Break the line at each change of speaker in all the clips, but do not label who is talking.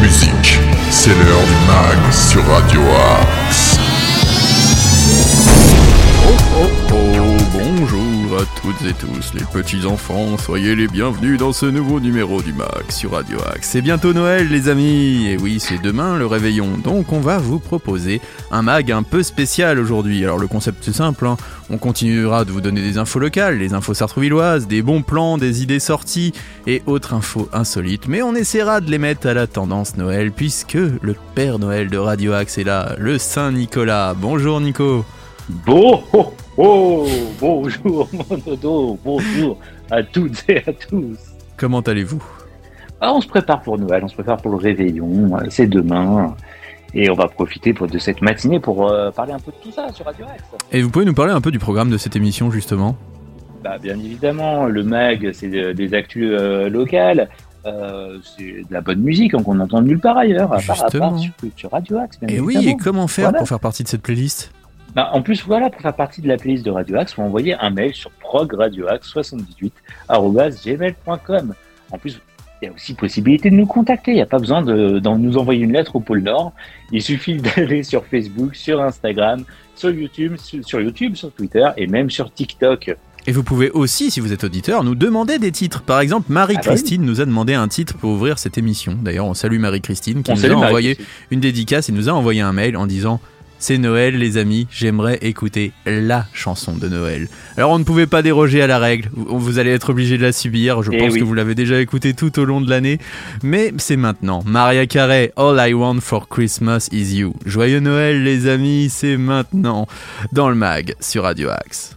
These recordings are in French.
musique. C'est l'heure du mag sur Radio Axe.
Toutes et tous les petits enfants, soyez les bienvenus dans ce nouveau numéro du MAC sur Radio Axe. C'est bientôt Noël les amis, et oui c'est demain le réveillon, donc on va vous proposer un mag un peu spécial aujourd'hui. Alors le concept c'est simple, hein. on continuera de vous donner des infos locales, les infos sartrouvilloises, des bons plans, des idées sorties et autres infos insolites, mais on essaiera de les mettre à la tendance Noël puisque le Père Noël de Radio Axe est là, le Saint Nicolas. Bonjour Nico
Bon, oh, oh, bonjour mon dodo, bonjour à toutes et à tous.
Comment allez-vous?
Ah, On se prépare pour Noël, on se prépare pour le réveillon, euh, c'est demain. Et on va profiter pour, de cette matinée pour euh, parler un peu de tout ça sur Radio.
Et vous pouvez nous parler un peu du programme de cette émission justement?
Bah, Bien évidemment, le MAG, c'est des actus euh, locales. c'est de la bonne musique hein, qu'on entend nulle part ailleurs, à part, sur, Radio Axe.
Et oui, et comment faire pour faire partie de cette playlist?
Bah, en plus, voilà, pour faire partie de la playlist de Radio Axe, vous envoyer un mail sur progradioaxe78.gmail.com. En plus, il y a aussi possibilité de nous contacter. Il n'y a pas besoin de, nous envoyer une lettre au pôle Nord. Il suffit d'aller sur Facebook, sur Instagram, sur YouTube, sur, YouTube, sur Twitter et même sur TikTok.
Et vous pouvez aussi, si vous êtes auditeur, nous demander des titres. Par exemple, Marie-Christine ah bah nous a demandé un titre pour ouvrir cette émission. D'ailleurs, on salue Marie-Christine qui nous a envoyé une dédicace et nous a envoyé un mail en disant c'est Noël les amis, j'aimerais écouter la chanson de Noël. Alors on ne pouvait pas déroger à la règle, vous allez être obligé de la subir, je eh pense que vous l'avez déjà écouté tout au long de l'année, mais c'est maintenant. Maria Carey, All I Want for Christmas is You. Joyeux Noël les amis, c'est maintenant dans le mag sur Radio Axe.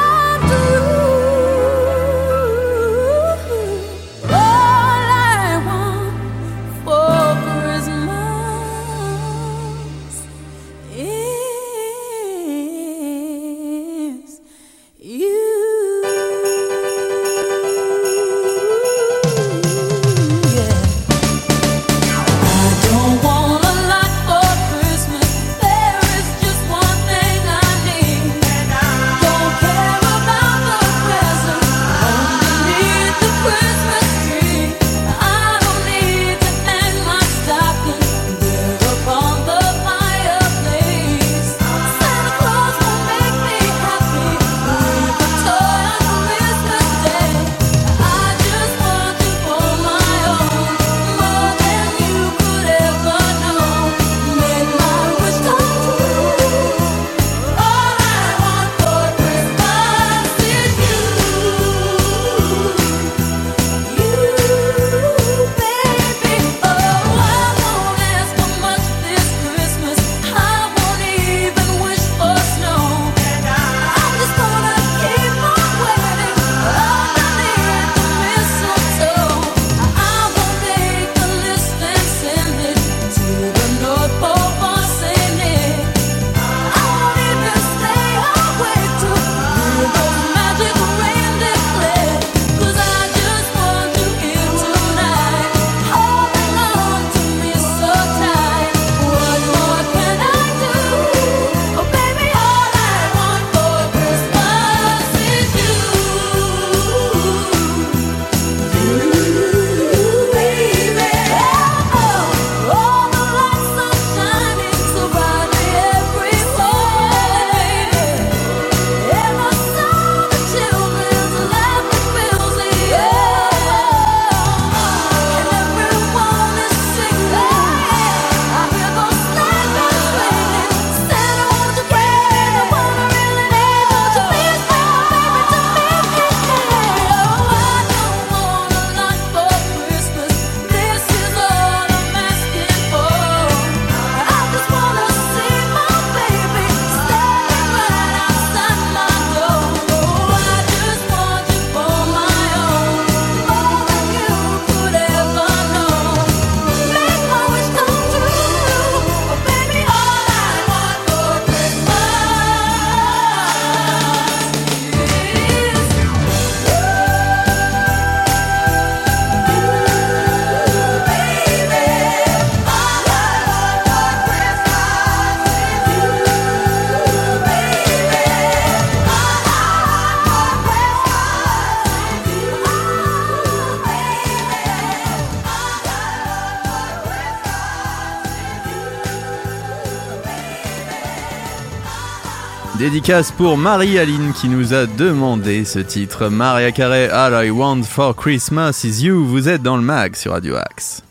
Dédicace pour Marie-Aline qui nous a demandé ce titre. Maria Carey, All I Want for Christmas is You. Vous êtes dans le mag sur Radio Axe.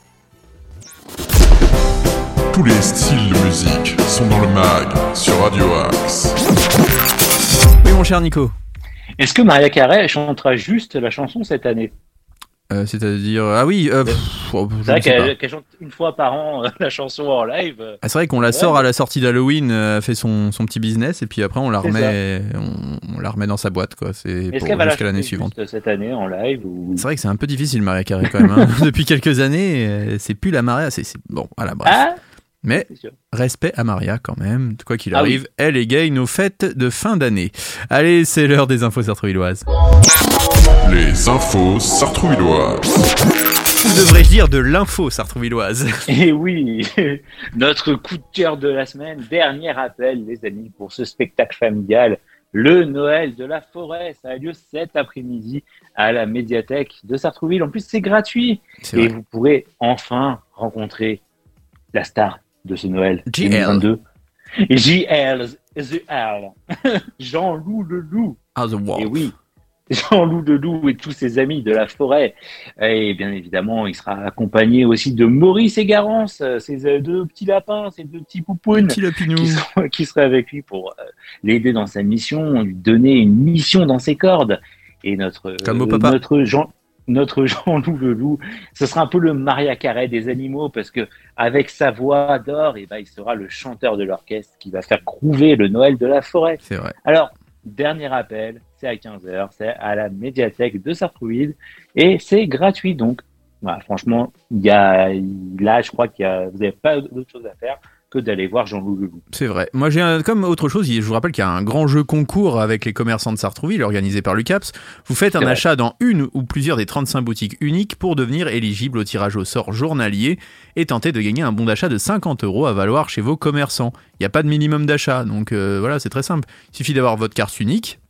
Tous les styles de musique sont dans le mag sur Radio Axe.
Oui, mon cher Nico.
Est-ce que Maria Carey chantera juste la chanson cette année?
Euh, C'est-à-dire. Ah oui, euh, pff, oh, je
C'est vrai
ne sais pas.
qu'elle qu'elle chante une fois par an euh, la chanson en live. euh,
Ah, c'est vrai qu'on la sort à la sortie d'Halloween, euh, fait son, son petit business et puis après on la
C'est
remet, on, on la remet dans sa boîte quoi. C'est
Est-ce
pour
qu'elle va la
jusqu'à l'année
chanter
suivante.
juste cette année en live ou...
C'est vrai que c'est un peu difficile Maria Carey quand même. hein. Depuis quelques années, euh, c'est plus la Maria. C'est c'est- bon, voilà bref.
Ah
Mais
c'est sûr.
respect à Maria quand même. Quoi qu'il
Ah oui.
arrive, elle égaye nos fêtes de fin d'année. Allez, c'est l'heure des infos sartrouilloises.
Les infos sartrouilloises.
Ou devrais-je dire de l'info sartrouilloise
Et oui, notre coup de cœur de la semaine, dernier appel les amis pour ce spectacle familial, le Noël de la forêt. Ça a lieu cet après-midi à la médiathèque de Sartrouville. En plus, c'est gratuit. Et
vrai.
vous pourrez enfin rencontrer la star de ce Noël
JL.
2022. JL. Jean-Loup le Loup.
Ah, the Wall.
Et oui, Jean-Loup Leloup et tous ses amis de la forêt. Et bien évidemment, il sera accompagné aussi de Maurice et Garance, euh, ces euh, deux petits lapins, ces deux petits poupounes
Petit
qui, seront- qui seraient avec lui pour euh, l'aider dans sa mission, lui donner une mission dans ses cordes. Et notre,
Comme au
euh,
papa.
notre Jean, notre Jean-Loup Leloup, ce sera un peu le Maria Carré des animaux parce que avec sa voix d'or, et ben, il sera le chanteur de l'orchestre qui va faire grouver le Noël de la forêt.
C'est vrai.
Alors, dernier appel, c'est à 15h, c'est à la médiathèque de Sartrouville et c'est gratuit donc. Voilà, franchement, il y a, là, je crois qu'il vous n'avez pas d'autre chose à faire que d'aller voir Jean-Loup Leloup.
C'est vrai. Moi, j'ai un- comme autre chose, je vous rappelle qu'il y a un grand jeu concours avec les commerçants de Sartrouville organisé par l'UCAPS. Vous faites un achat dans une ou plusieurs des 35 boutiques uniques pour devenir éligible au tirage au sort journalier et tenter de gagner un bon d'achat de 50 euros à valoir chez vos commerçants. Il n'y a pas de minimum d'achat, donc euh, voilà, c'est très simple. Il suffit d'avoir votre carte unique.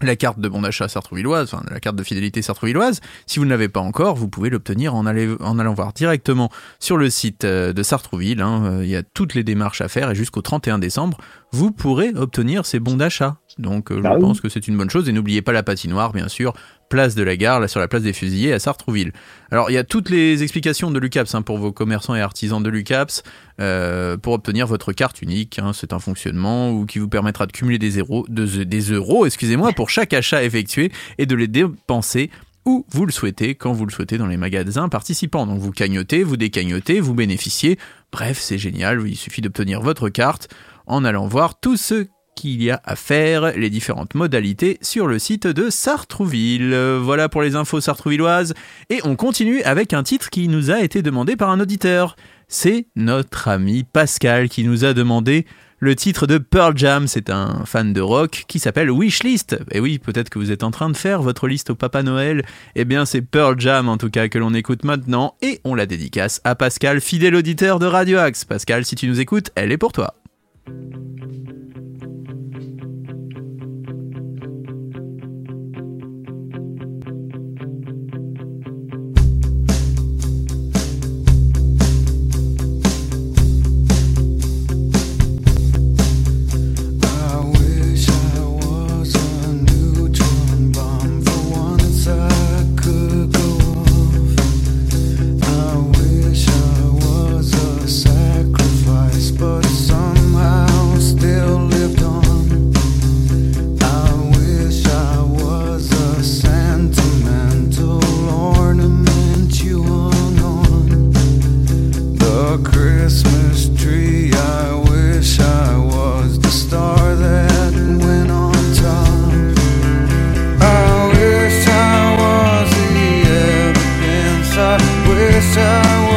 La carte de bon d'achat sartrouvilloise, enfin la carte de fidélité sartrouvilloise. Si vous ne l'avez pas encore, vous pouvez l'obtenir en, en allant voir directement sur le site euh, de Sartrouville. hein. Euh, Il y a toutes les démarches à faire et jusqu'au 31 décembre, vous pourrez obtenir ces bons d'achat. Donc euh, je
Ah oui.
pense que c'est une bonne chose. Et n'oubliez pas la patinoire, bien sûr, place de la gare, là sur la place des fusillés à Sartrouville. Alors il y a toutes les explications de l'UCAPS hein, pour vos commerçants et artisans de l'UCAPS euh, pour obtenir votre carte unique. hein. c'est un fonctionnement ou qui vous permettra de cumuler des, des euros excusez-moi, pour chaque achat effectué et de les dépenser où vous le souhaitez, quand vous le souhaitez dans les magasins participants. Donc vous cagnotez, vous décagnotez, vous bénéficiez. Bref, c'est génial, il suffit d'obtenir votre carte en allant voir tout ce qu'il y a à faire, les différentes modalités sur le site de Sartrouville. Voilà pour les infos sartrouvilloises. Et on continue avec un titre qui nous a été demandé par un auditeur. C'est notre ami Pascal qui nous a demandé le titre de Pearl Jam. C'est un fan de rock qui s'appelle Wishlist. Et oui, peut-être que vous êtes en train de faire votre liste au Papa Noël. Eh bien, c'est Pearl Jam en tout cas que l'on écoute maintenant. Et on la dédicace à Pascal, fidèle auditeur de Radio Axe. Pascal, si tu nous écoutes, elle est pour toi.
listen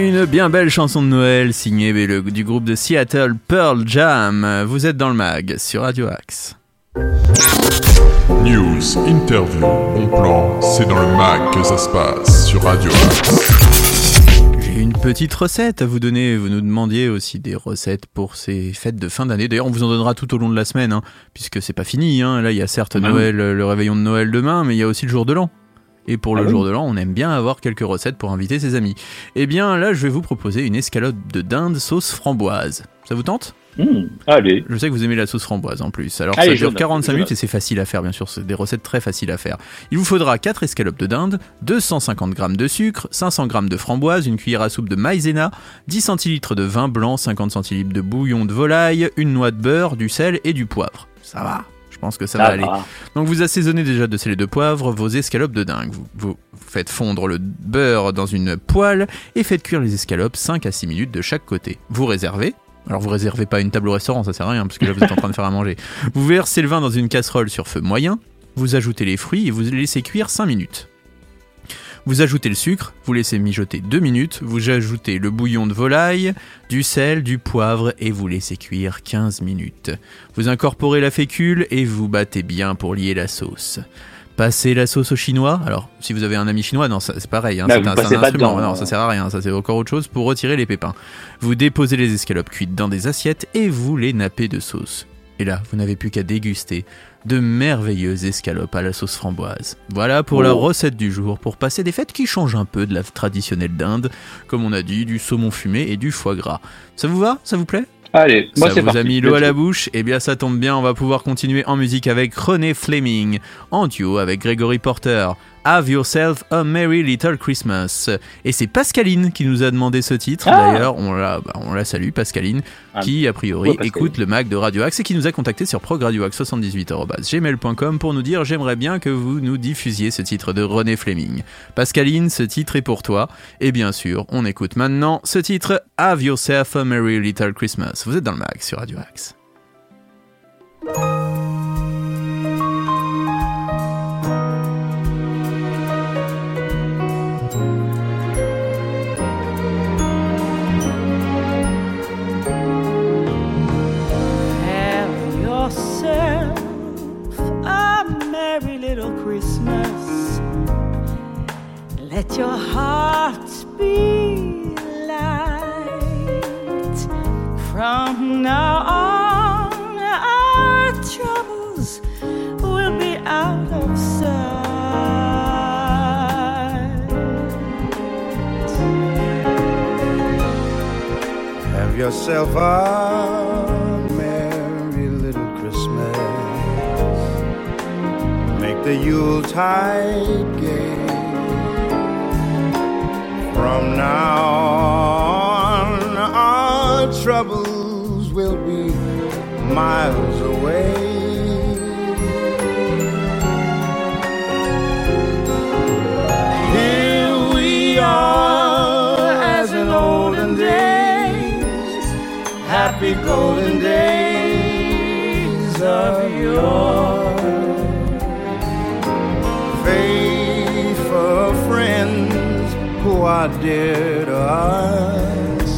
Une bien belle chanson de Noël signée du groupe de Seattle Pearl Jam. Vous êtes dans le mag sur Radio Axe.
News, interview, bon plan, c'est dans le mag que ça se passe sur Radio Axe.
J'ai une petite recette à vous donner. Vous nous demandiez aussi des recettes pour ces fêtes de fin d'année. D'ailleurs, on vous en donnera tout au long de la semaine, hein, puisque c'est pas fini. hein. Là, il y a certes
Ah oui.
Noël, le réveillon de Noël demain, mais il y a aussi le jour de l'an. Et pour
Ah
le
oui.
jour de l'an, on aime bien avoir quelques recettes pour inviter ses amis. Eh bien, là, je vais vous proposer une escalope de dinde sauce framboise. Ça vous tente?
Hmm, allez.
Je sais que vous aimez la sauce framboise en plus. Alors
Allez,
ça dure
note,
45
je
minutes et c'est facile à faire bien sûr, c'est des recettes très faciles à faire. Il vous faudra 4 escalopes de dinde, 250 g de sucre, 500 g de framboise, une cuillère à soupe de maïzena, 10 centilitres de vin blanc, 50 centilitres de bouillon de volaille, une noix de beurre, du sel et du poivre. Ça va pense que ça, va
Ça
aller.
va.
Donc vous assaisonnez déjà de sel et de poivre vos escalopes de dingue. Vous, vous faites fondre le beurre dans une poêle et faites cuire les escalopes 5 à 6 minutes de chaque côté. Vous réservez. Alors vous réservez pas une table au restaurant, ça sert à rien parce que là vous êtes en train de faire à manger. Vous versez le vin dans une casserole sur feu moyen, vous ajoutez les fruits et vous les laissez cuire 5 minutes. Vous ajoutez le sucre, vous laissez mijoter 2 minutes, vous ajoutez le bouillon de volaille, du sel, du poivre et vous laissez cuire 15 minutes. Vous incorporez la fécule et vous battez bien pour lier la sauce. Passez la sauce au chinois. Alors, si vous avez un ami chinois, non, ça- c'est pareil. Hein,
Bah,
c'est un, instrument.
dedans,
non, ça sert à rien. Ça, c'est encore autre chose pour retirer les pépins. Vous déposez les escalopes cuites dans des assiettes et vous les nappez de sauce. Et là, vous n'avez plus qu'à déguster de merveilleuses escalopes à la sauce framboise. Voilà pour la
Oh.
recette du jour, pour passer des fêtes qui changent un peu de la traditionnelle dinde, comme on a dit, du saumon fumé et du foie gras. Ça vous va? Ça vous plaît?
Allez, moi
ça vous a mis l'eau à la bouche? Eh bien ça tombe bien, on va pouvoir continuer en musique avec René Fleming, en duo avec Gregory Porter. Have Yourself a Merry Little Christmas. Et c'est Pascaline qui nous a demandé ce titre.
Ah.
D'ailleurs, on la, bah, on la salue, Pascaline,
Ah.
qui a priori
Pascaline.
écoute le Mac de Radio Axe et qui nous a contacté sur progradioaxe78.gmail.com pour nous dire j'aimerais bien que vous nous diffusiez ce titre de René Fleming. Pascaline, ce titre est pour toi. Et bien sûr, on écoute maintenant ce titre Have Yourself a Merry Little Christmas. Vous êtes dans le Mac sur Radio Axe.
Your heart be light. From now on, our troubles will be out of sight.
Have yourself a merry little Christmas. Make the Yuletide gay. From now on, our troubles will be miles away. Here we are as in olden days, happy golden days of yore. Are dear to us.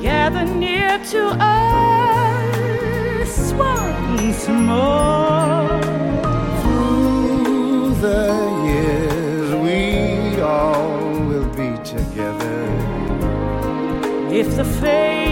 gather near to us once more.
Through the years, we all will be together.
If the fates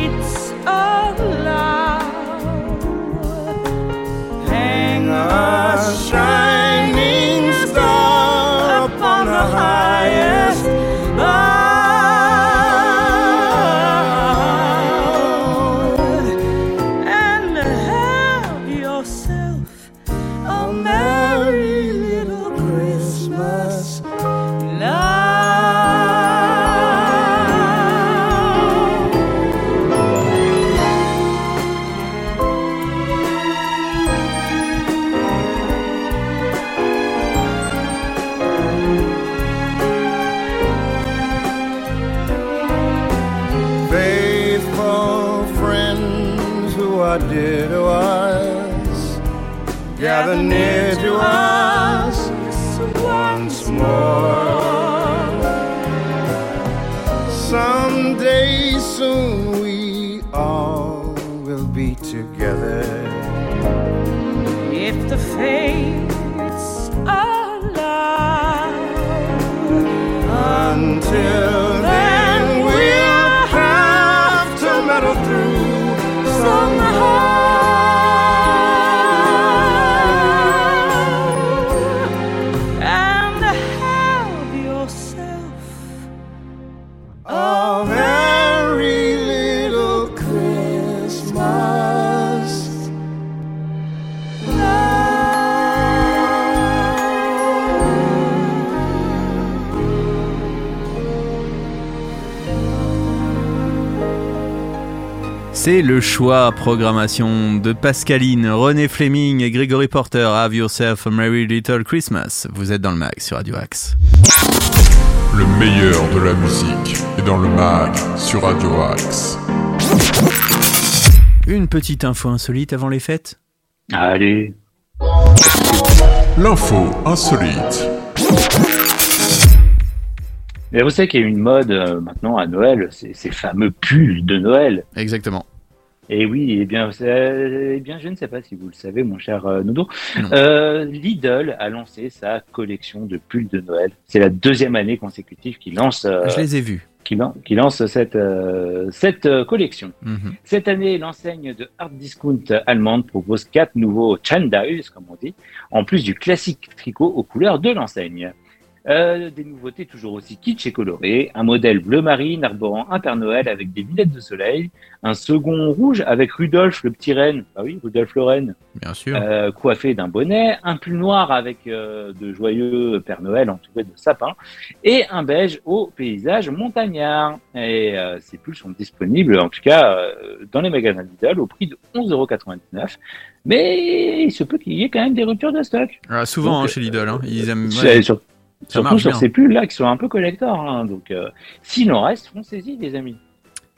did was gather near to us. Little Christmas.
C'est le choix programmation de Pascaline, René Fleming et Gregory Porter. Have yourself a merry little Christmas. Vous êtes dans le mag sur Radio Axe.
Le meilleur de la musique dans le mag sur Radio Axe.
Une petite info insolite avant les fêtes.
Allez.
L'info insolite.
Mais vous savez qu'il y a une mode euh, maintenant à Noël, c'est ces fameux pulls de Noël.
Exactement.
Et oui, eh bien, eh bien, je ne sais pas si vous le savez, mon cher euh, Noudou.
Non.
Euh, Lidl a lancé sa collection de pulls de Noël. C'est la deuxième année consécutive qu'il lance, euh,
Je les ai vus.
Qu'il lance cette, euh, cette euh, collection.
Mhm.
Cette année, l'enseigne de hard discount allemande propose quatre nouveaux chandails, comme on dit, en plus du classique tricot aux couleurs de l'enseigne. Euh, des nouveautés toujours aussi kitsch et colorées, un modèle bleu marine arborant un Père Noël avec des lunettes de soleil, un second rouge avec Rudolf le petit renne, ah oui, Rudolf le renne,
Bien sûr.
euh, coiffé d'un bonnet, un pull noir avec euh, de joyeux Père Noël entouré de sapins, et un beige au paysage montagnard. Et euh, ces pulls sont disponibles, en tout cas, euh, dans les magasins Lidl au prix de 11,99€. Mais il se peut qu'il y ait quand même des ruptures de stock.
Ah, souvent
donc,
hein, chez Lidl, hein. ils aiment.
C'est-
ouais, ça
surtout sur
bien.
ces pulls-là qui sont un peu collector. Hein, donc, euh, s'il en reste, foncez-y, les amis.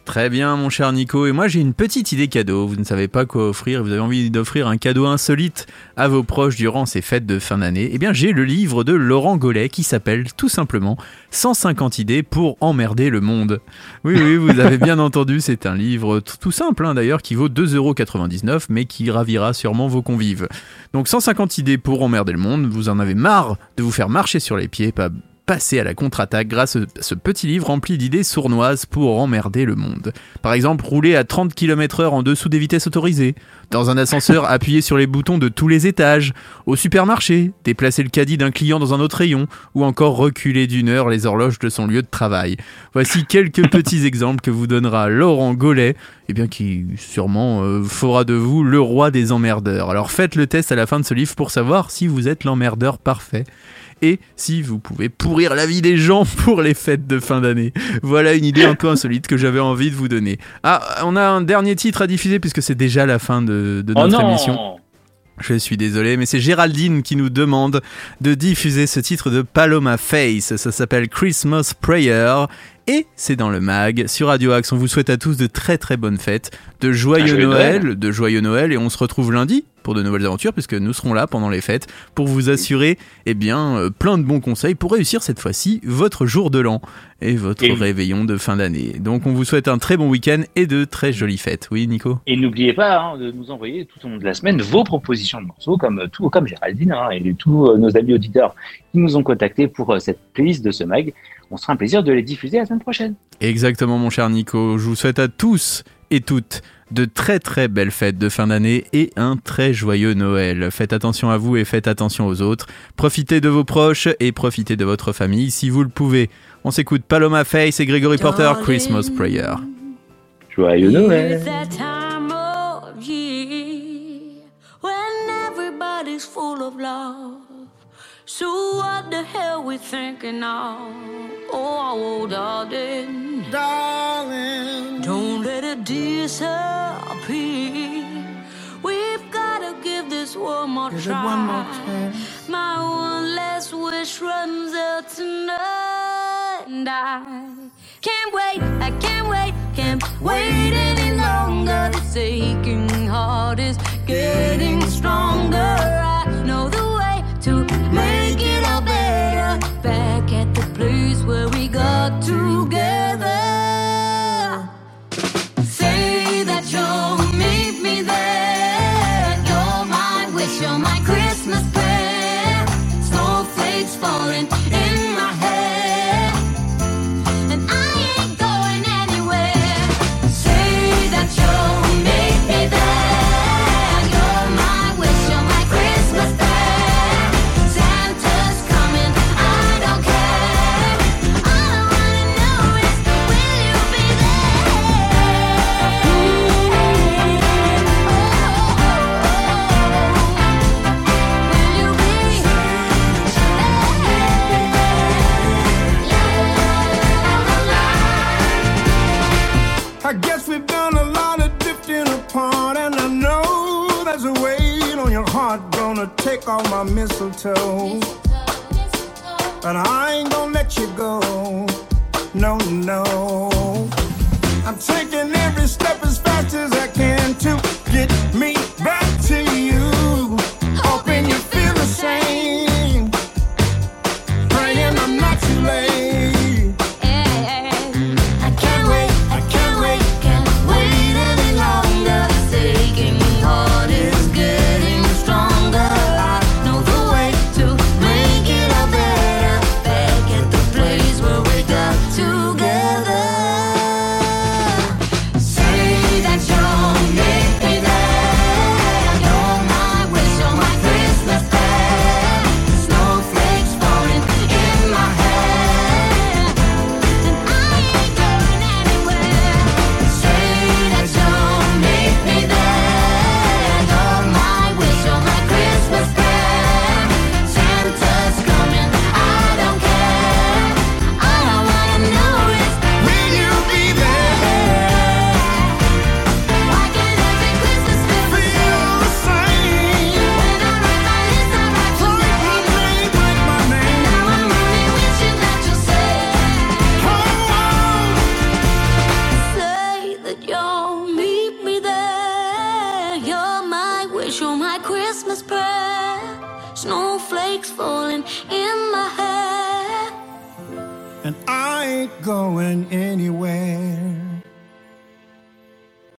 Très bien, mon cher Nico. Et moi, j'ai une petite idée cadeau. Vous ne savez pas quoi offrir. Vous avez envie d'offrir un cadeau insolite à vos proches durant ces fêtes de fin d'année? Eh bien, j'ai le livre de Laurent Gollet qui s'appelle tout simplement 150 idées pour emmerder le monde. Oui, oui, vous avez bien entendu. C'est un livre tout simple, hein, d'ailleurs, qui vaut 2,99€, mais qui ravira sûrement vos convives. Donc, 150 idées pour emmerder le monde. Vous en avez marre de vous faire marcher sur les pieds, pas passer à la contre-attaque grâce à ce petit livre rempli d'idées sournoises pour emmerder le monde. Par exemple, rouler à 30 km heure en dessous des vitesses autorisées, dans un ascenseur appuyer sur les boutons de tous les étages, au supermarché, déplacer le caddie d'un client dans un autre rayon, ou encore reculer d'une heure les horloges de son lieu de travail. Voici quelques petits exemples que vous donnera Laurent Gollet, et bien qui sûrement euh, fera de vous le roi des emmerdeurs. Alors faites le test à la fin de ce livre pour savoir si vous êtes l'emmerdeur parfait et si vous pouvez pourrir la vie des gens pour les fêtes de fin d'année. Voilà une idée un peu insolite que j'avais envie de vous donner. Ah, on a un dernier titre à diffuser puisque c'est déjà la fin de, de
Oh
notre émission. Je suis désolé, mais c'est Géraldine qui nous demande de diffuser ce titre de Paloma Face. Ça s'appelle Christmas Prayer. Et c'est dans le mag sur Radio Axe. On vous souhaite à tous de très très bonnes fêtes, de joyeux Noël,
Noël.
de joyeux Noël. Et on se retrouve lundi pour de nouvelles aventures, puisque nous serons là pendant les fêtes pour vous assurer eh bien, euh, plein de bons conseils pour réussir cette fois-ci votre jour de l'an et votre
Et-
réveillon de fin d'année. Donc on vous souhaite un très bon week-end et de très jolies fêtes. Oui, Nico?
Et n'oubliez pas hein, de nous envoyer tout au long de la semaine vos propositions de morceaux, comme euh, tout, comme Géraldine hein, et tous euh, nos amis auditeurs qui nous ont contactés pour euh, cette playlist de ce mag. On sera un plaisir de les diffuser la semaine prochaine.
Exactement mon cher Nico, je vous souhaite à tous et toutes de très très belles fêtes de fin d'année et un très joyeux Noël. Faites attention à vous et faites attention aux autres. Profitez de vos proches et profitez de votre famille si vous le pouvez. On s'écoute Paloma Face et Gregory Porter Christmas Prayer.
Joyeux Noël
It's that time of year when everybody's full of love. So what the hell we thinking of? Oh, darling,
Darling,
don't let it disappear. We've gotta give this one more
Give
try.
one more.
My one last wish runs out tonight, and I can't wait. I can't wait. Can't wait any longer. This aching heart is getting stronger. Where we got together. No, no.